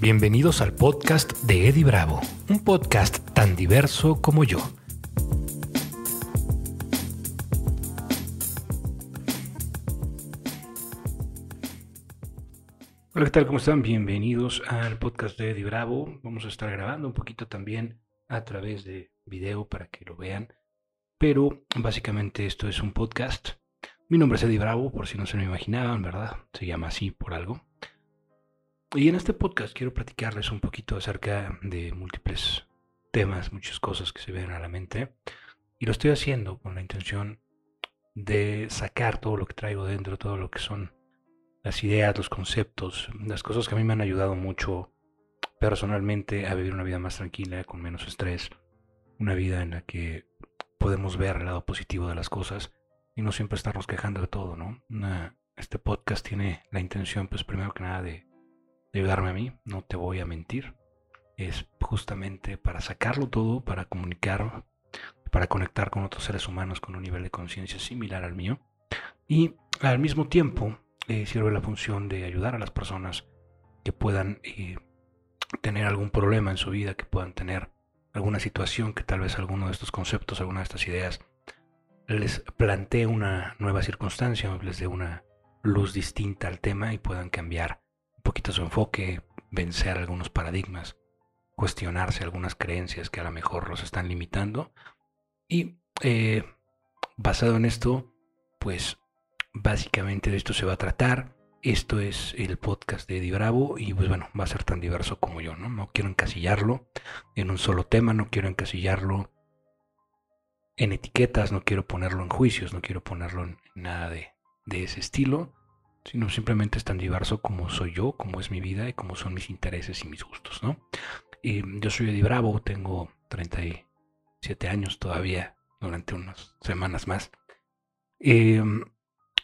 Bienvenidos al podcast de Eddie Bravo, un podcast tan diverso como yo. Hola, ¿qué tal? ¿Cómo están? Bienvenidos al podcast de Eddie Bravo. Vamos a estar grabando un poquito también a través de video para que lo vean. Pero básicamente esto es un podcast. Mi nombre es Eddie Bravo, por si no se lo imaginaban, ¿verdad? Se llama así por algo. Y en este podcast quiero platicarles un poquito acerca de múltiples temas, muchas cosas que se ven a la mente. Y lo estoy haciendo con la intención de sacar todo lo que traigo dentro, todo lo que son las ideas, los conceptos, las cosas que a mí me han ayudado mucho personalmente a vivir una vida más tranquila, con menos estrés, una vida en la que podemos ver el lado positivo de las cosas y no siempre estarnos quejando de todo, ¿no? este podcast tiene la intención, pues primero que nada, de ayudarme a mí, no te voy a mentir. Es justamente para sacarlo todo, para comunicar, para conectar con otros seres humanos con un nivel de conciencia similar al mío. Y al mismo tiempo eh, sirve la función de ayudar a las personas que puedan eh, tener algún problema en su vida, que puedan tener alguna situación que tal vez alguno de estos conceptos, alguna de estas ideas les plantee una nueva circunstancia, les dé una luz distinta al tema y puedan cambiar poquito su enfoque, vencer algunos paradigmas, cuestionarse algunas creencias que a lo mejor los están limitando. Y eh, basado en esto, pues básicamente de esto se va a tratar. Esto es el podcast de Eddie Bravo y pues bueno, va a ser tan diverso como yo, ¿no? No quiero encasillarlo en un solo tema, no quiero encasillarlo en etiquetas, no quiero ponerlo en juicios, no quiero ponerlo en nada de, de ese estilo sino simplemente es tan diverso como soy yo, como es mi vida y como son mis intereses y mis gustos, ¿no? Y yo soy Eddie Bravo, tengo 37 años todavía, durante unas semanas más. Em,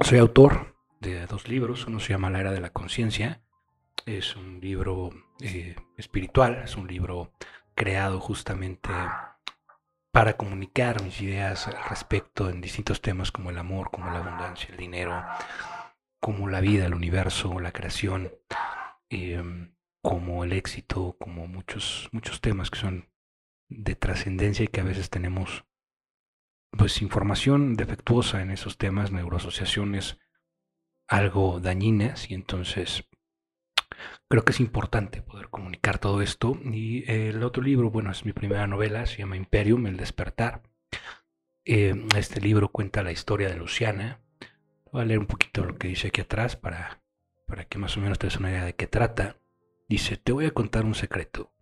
soy autor de dos libros, uno se llama La Era de la Conciencia, es un libro eh, espiritual, es un libro creado justamente para comunicar mis ideas al respecto en distintos temas como el amor, como la abundancia, el dinero, como la vida, el universo, la creación, em, como el éxito, como muchos, muchos temas que son de trascendencia y que a veces tenemos pues información defectuosa en esos temas, neuroasociaciones algo dañinas y entonces creo que es importante poder comunicar todo esto. Y el otro libro, bueno, es mi primera novela, se llama Imperium, El despertar. Em, este libro cuenta la historia de Luciana, Voy a leer un poquito lo que dice aquí atrás para, para que más o menos te des una idea de qué trata. Dice, te voy a contar un secreto.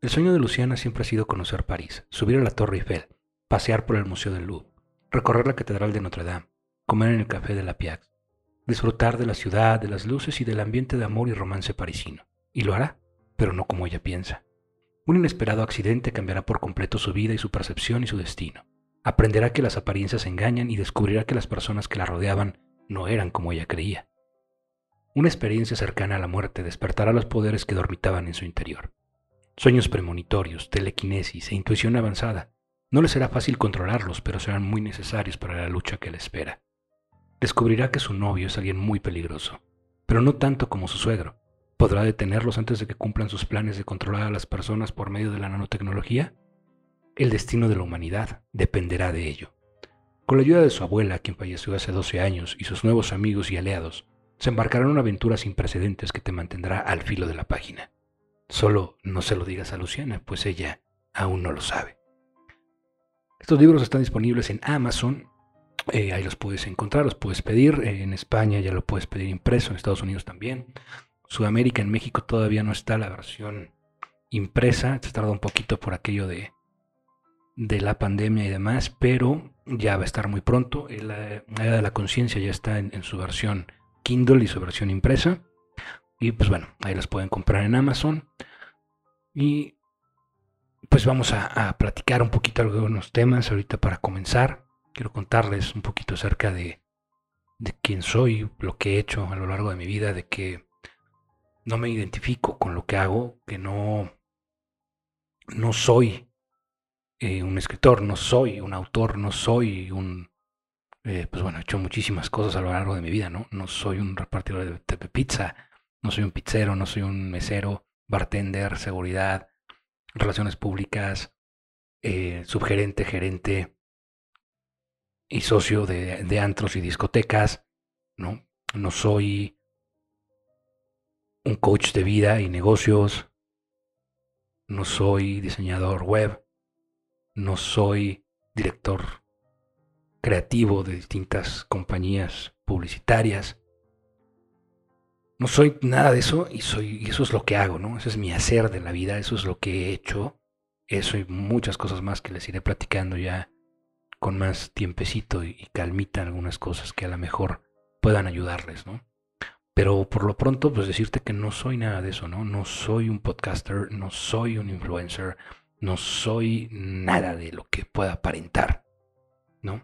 El sueño de Luciana siempre ha sido conocer París, subir a la Torre Eiffel, pasear por el Museo del Louvre, recorrer la Catedral de Notre Dame, comer en el Café de la Piax, disfrutar de la ciudad, de las luces y del ambiente de amor y romance parisino. Y lo hará, pero no como ella piensa. Un inesperado accidente cambiará por completo su vida y su percepción y su destino. Aprenderá que las apariencias engañan y descubrirá que las personas que la rodeaban no eran como ella creía. Una experiencia cercana a la muerte despertará los poderes que dormitaban en su interior. Sueños premonitorios, telequinesis e intuición avanzada. No le será fácil controlarlos, pero serán muy necesarios para la lucha que le espera. Descubrirá que su novio es alguien muy peligroso, pero no tanto como su suegro. ¿Podrá detenerlos antes de que cumplan sus planes de controlar a las personas por medio de la nanotecnología? El destino de la humanidad dependerá de ello. Con la ayuda de su abuela, quien falleció hace 12 años, y sus nuevos amigos y aliados, se embarcarán en una aventura sin precedentes que te mantendrá al filo de la página. Solo no se lo digas a Luciana, pues ella aún no lo sabe. Estos libros están disponibles en Amazon. Eh, ahí los puedes encontrar, los puedes pedir. Eh, en España ya lo puedes pedir impreso, en Estados Unidos también. Sudamérica, en México todavía no está la versión impresa. Se tarda un poquito por aquello de, de la pandemia y demás, pero ya va a estar muy pronto. La Era de la Conciencia ya está en, su versión Kindle y su versión impresa. Y pues bueno, ahí las pueden comprar en Amazon. Y pues vamos a, platicar un poquito algunos temas ahorita para comenzar. Quiero contarles un poquito acerca de, de quién soy, lo que he hecho a lo largo de mi vida, de que no me identifico con lo que hago, que no, no soy eh, un escritor, no soy un autor, no soy un... Eh, pues bueno, he hecho muchísimas cosas a lo largo de mi vida, ¿no? No soy un repartidor de, pizza, no soy un pizzero, no soy un mesero, bartender, seguridad, relaciones públicas, eh, subgerente, gerente y socio de, de antros y discotecas, ¿no? No soy un coach de vida y negocios, no soy diseñador web, no soy director creativo de distintas compañías publicitarias. No soy nada de eso y soy y eso es lo que hago, ¿no? Eso es mi hacer de la vida, eso es lo que he hecho. Eso y muchas cosas más que les iré platicando ya con más tiempecito y, y calmita algunas cosas que a lo mejor puedan ayudarles, ¿no? Pero por lo pronto, pues decirte que no soy nada de eso, ¿no? No soy un podcaster, no soy un influencer, no soy nada de lo que pueda aparentar, ¿no?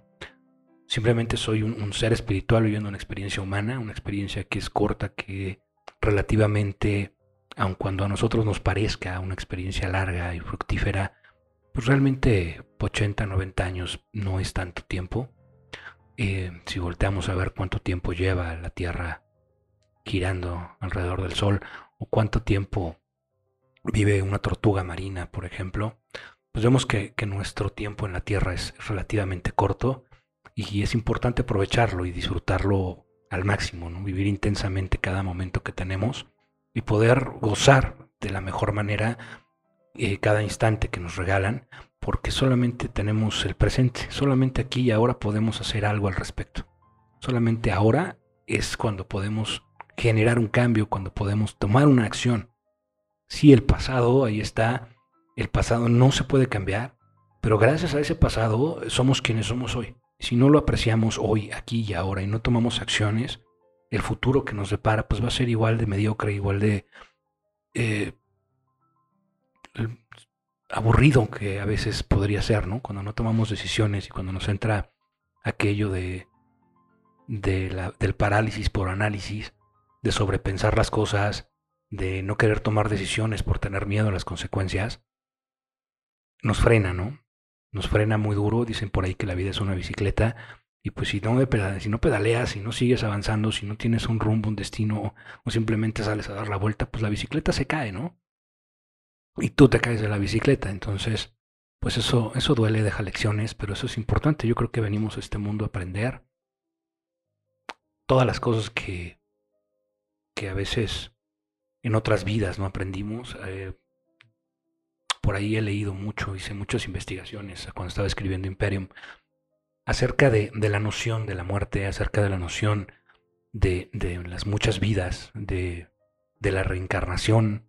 Simplemente soy un, ser espiritual viviendo una experiencia humana, una experiencia que es corta, que relativamente, aun cuando a nosotros nos parezca una experiencia larga y fructífera, pues realmente 80, 90 años no es tanto tiempo. Eh, si volteamos a ver cuánto tiempo lleva la Tierra girando alrededor del Sol o cuánto tiempo vive una tortuga marina, por ejemplo, pues vemos que, nuestro tiempo en la Tierra es relativamente corto y es importante aprovecharlo y disfrutarlo al máximo, ¿no? vivir intensamente cada momento que tenemos y poder gozar de la mejor manera eh, cada instante que nos regalan, porque solamente tenemos el presente, solamente aquí y ahora podemos hacer algo al respecto. Solamente ahora es cuando podemos generar un cambio, cuando podemos tomar una acción. Sí, el pasado, ahí está, el pasado no se puede cambiar, pero gracias a ese pasado somos quienes somos hoy. Si no lo apreciamos hoy, aquí y ahora, y no tomamos acciones, el futuro que nos depara pues va a ser igual de mediocre, igual de eh, aburrido que a veces podría ser, ¿no? Cuando no tomamos decisiones y cuando nos entra aquello de, de del parálisis por análisis, de sobrepensar las cosas, de no querer tomar decisiones por tener miedo a las consecuencias, nos frena, ¿no? Nos frena muy duro, dicen por ahí que la vida es una bicicleta, y pues si no, si no pedaleas, si no sigues avanzando, si no tienes un rumbo, un destino, o simplemente sales a dar la vuelta, pues la bicicleta se cae, ¿no? Y tú te caes de la bicicleta, entonces, pues eso, eso duele, deja lecciones, pero eso es importante. Yo creo que venimos a este mundo a aprender todas las cosas que, que a veces en otras vidas no aprendimos. Eh, por ahí he leído mucho, hice muchas investigaciones cuando estaba escribiendo Imperium acerca de, la noción de la muerte, acerca de la noción de, las muchas vidas, de, la reencarnación,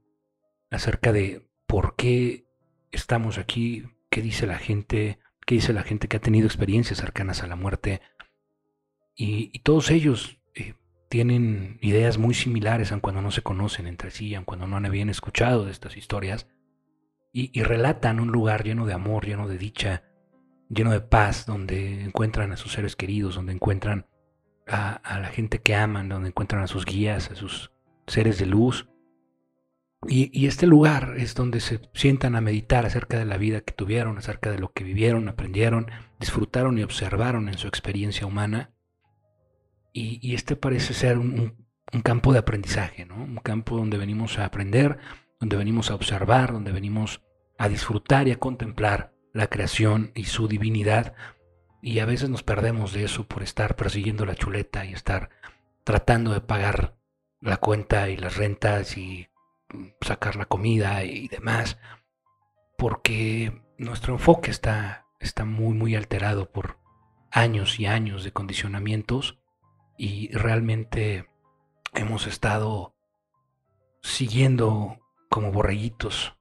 acerca de por qué estamos aquí, qué dice la gente, qué dice la gente que ha tenido experiencias cercanas a la muerte. Y, todos ellos tienen ideas muy similares, aun cuando no se conocen entre sí, aun cuando no habían escuchado de estas historias, y, relatan un lugar lleno de amor, lleno de dicha, lleno de paz, donde encuentran a sus seres queridos, donde encuentran a, la gente que aman, donde encuentran a sus guías, a sus seres de luz. Y, este lugar es donde se sientan a meditar acerca de la vida que tuvieron, acerca de lo que vivieron, aprendieron, disfrutaron y observaron en su experiencia humana y, este parece ser un, campo de aprendizaje, ¿no? Un campo donde venimos a aprender, donde venimos a observar, donde venimos a disfrutar y a contemplar la creación y su divinidad. Y a veces nos perdemos de eso por estar persiguiendo la chuleta y estar tratando de pagar la cuenta y las rentas y sacar la comida y demás, porque nuestro enfoque está, está muy, muy alterado por años y años de condicionamientos y realmente hemos estado siguiendo como borreguitos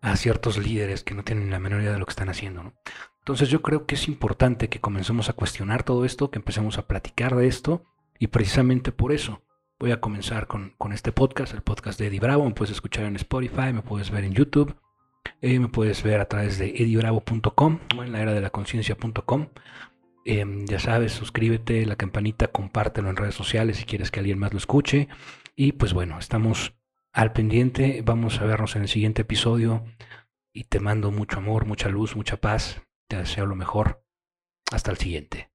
a ciertos líderes que no tienen la menor idea de lo que están haciendo. Entonces yo creo que es importante que comencemos a cuestionar todo esto, que empecemos a platicar de esto y precisamente por eso voy a comenzar con, este podcast, el podcast de Eddie Bravo. Me puedes escuchar en Spotify, me puedes ver en YouTube, eh, me puedes ver a través de eddiebravo.com o en la era de la conciencia.com. Em, ya sabes, suscríbete, la campanita, compártelo en redes sociales si quieres que alguien más lo escuche. Y pues bueno, estamos al pendiente. Vamos a vernos en el siguiente episodio. Y te mando mucho amor, mucha luz, mucha paz. Te deseo lo mejor. Hasta el siguiente.